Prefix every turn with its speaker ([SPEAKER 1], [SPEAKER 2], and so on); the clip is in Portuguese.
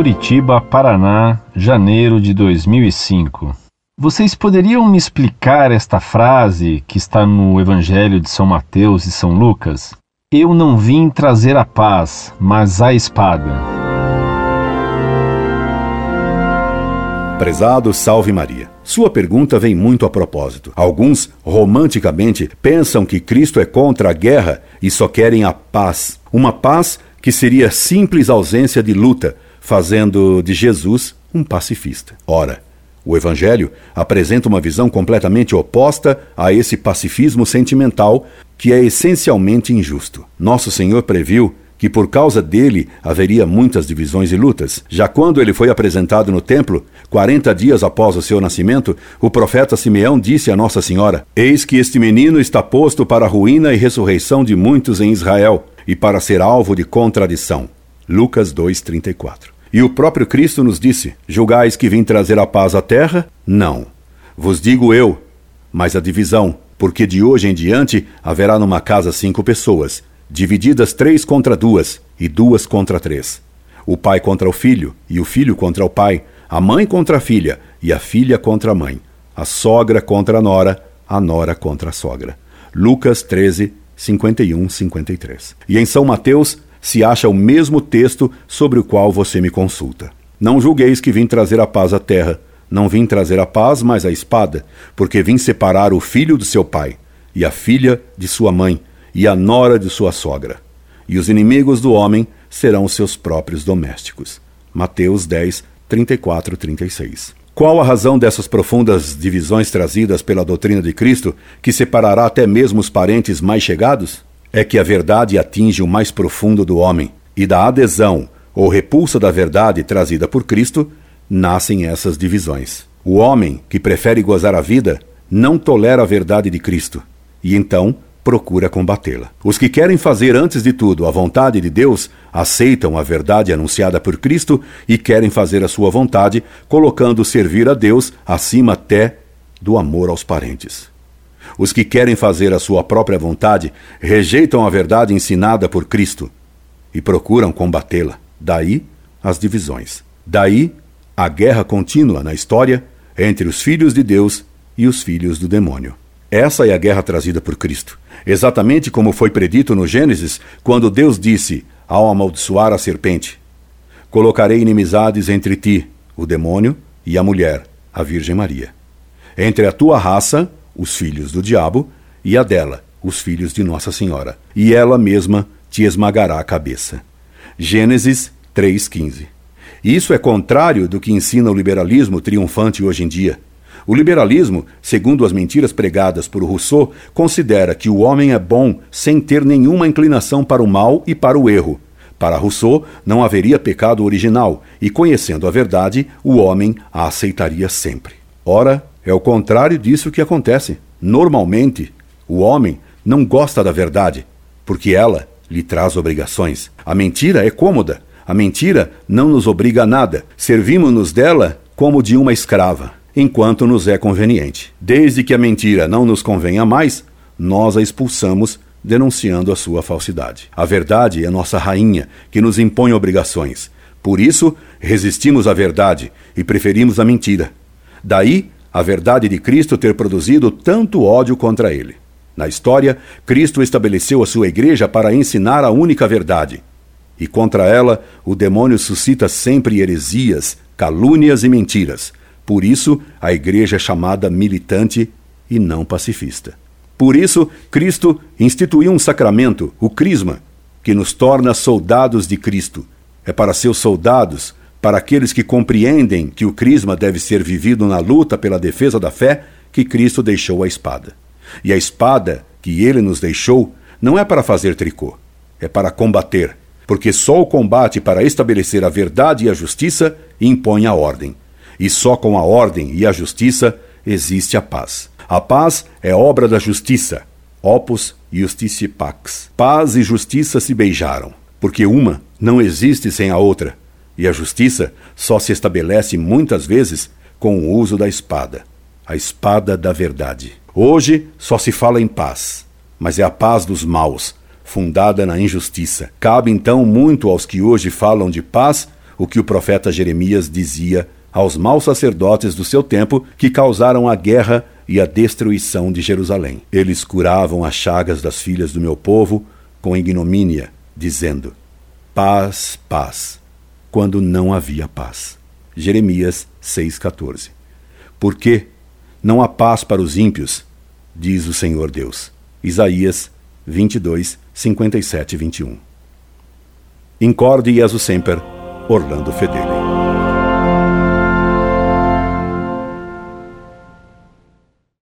[SPEAKER 1] Curitiba, Paraná, janeiro de 2005. Vocês poderiam me explicar esta frase que está no Evangelho de São Mateus e São Lucas? Eu não vim trazer a paz, mas a espada.
[SPEAKER 2] Prezado Salve Maria. Sua pergunta vem muito a propósito. Alguns, romanticamente, pensam que Cristo é contra a guerra e só querem a paz. Uma paz que seria simples ausência de luta, fazendo de Jesus um pacifista. Ora, o Evangelho apresenta uma visão completamente oposta a esse pacifismo sentimental que é essencialmente injusto. Nosso Senhor previu que por causa dele haveria muitas divisões e lutas. Já quando ele foi apresentado no templo, 40 dias após o seu nascimento, o profeta Simeão disse a Nossa Senhora: Eis que este menino está posto para a ruína e ressurreição de muitos em Israel e para ser alvo de contradição. Lucas 2:34. E o próprio Cristo nos disse: Julgais que vim trazer a paz à terra? Não. Vos digo eu, mas a divisão, porque de hoje em diante haverá numa casa cinco pessoas, divididas três contra duas e duas contra três. O pai contra o filho, e o filho contra o pai, a mãe contra a filha, e a filha contra a mãe, a sogra contra a nora, a nora contra a sogra. Lucas 13, 51, 53. E em São Mateus, se acha o mesmo texto sobre o qual você me consulta. Não julgueis que vim trazer a paz à terra. Não vim trazer a paz, mas a espada, porque vim separar o filho do seu pai, e a filha de sua mãe, e a nora de sua sogra. E os inimigos do homem serão seus próprios domésticos. Mateus 10, 34 36. Qual a razão dessas profundas divisões trazidas pela doutrina de Cristo, que separará até mesmo os parentes mais chegados? É que a verdade atinge o mais profundo do homem, e da adesão ou repulsa da verdade trazida por Cristo nascem essas divisões. O homem que prefere gozar a vida não tolera a verdade de Cristo e então procura combatê-la. Os que querem fazer antes de tudo a vontade de Deus aceitam a verdade anunciada por Cristo e querem fazer a sua vontade, colocando servir a Deus acima até do amor aos parentes. Os que querem fazer a sua própria vontade rejeitam a verdade ensinada por Cristo e procuram combatê-la. Daí as divisões. Daí a guerra contínua na história entre os filhos de Deus e os filhos do demônio. Essa é a guerra trazida por Cristo. Exatamente como foi predito no Gênesis, quando Deus disse, ao amaldiçoar a serpente: Colocarei inimizades entre ti, o demônio, e a mulher, a Virgem Maria. Entre a tua raça os filhos do diabo, e a dela, os filhos de Nossa Senhora, e ela mesma te esmagará a cabeça. Gênesis 3,15. Isso é contrário do que ensina o liberalismo triunfante hoje em dia. O liberalismo, segundo as mentiras pregadas por Rousseau, considera que o homem é bom sem ter nenhuma inclinação para o mal e para o erro. Para Rousseau, não haveria pecado original, e conhecendo a verdade, o homem a aceitaria sempre. Ora, é o contrário disso que acontece. Normalmente, o homem não gosta da verdade, porque ela lhe traz obrigações. A mentira é cômoda. A mentira não nos obriga a nada. Servimos-nos dela como de uma escrava, enquanto nos é conveniente. Desde que a mentira não nos convenha mais, nós a expulsamos, denunciando a sua falsidade. A verdade é nossa rainha, que nos impõe obrigações. Por isso, resistimos à verdade e preferimos a mentira. Daí a verdade de Cristo ter produzido tanto ódio contra ele. Na história, Cristo estabeleceu a sua igreja para ensinar a única verdade. E contra ela, o demônio suscita sempre heresias, calúnias e mentiras. Por isso, a igreja é chamada militante e não pacifista. Por isso, Cristo instituiu um sacramento, o Crisma, que nos torna soldados de Cristo. É para seus soldados para aqueles que compreendem que o crisma deve ser vivido na luta pela defesa da fé, que Cristo deixou a espada. E a espada que ele nos deixou não é para fazer tricô, é para combater, porque só o combate para estabelecer a verdade e a justiça impõe a ordem. E só com a ordem e a justiça existe a paz. A paz é obra da justiça. Opus Justice Pax. Paz e justiça se beijaram, porque uma não existe sem a outra e a justiça só se estabelece muitas vezes com o uso da espada a espada da verdade. Hoje só se fala em paz, mas é a paz dos maus, fundada na injustiça. Cabe então muito aos que hoje falam de paz o que o profeta Jeremias dizia aos maus sacerdotes do seu tempo que causaram a guerra e a destruição de Jerusalém. Eles curavam as chagas das filhas do meu povo com ignomínia, dizendo: Paz, paz, quando não havia paz. Jeremias 6,14. Por que não há paz para os ímpios? Diz o Senhor Deus. Isaías 22, 57 e 21. Incorde Jesus Semper, Orlando Fedeli.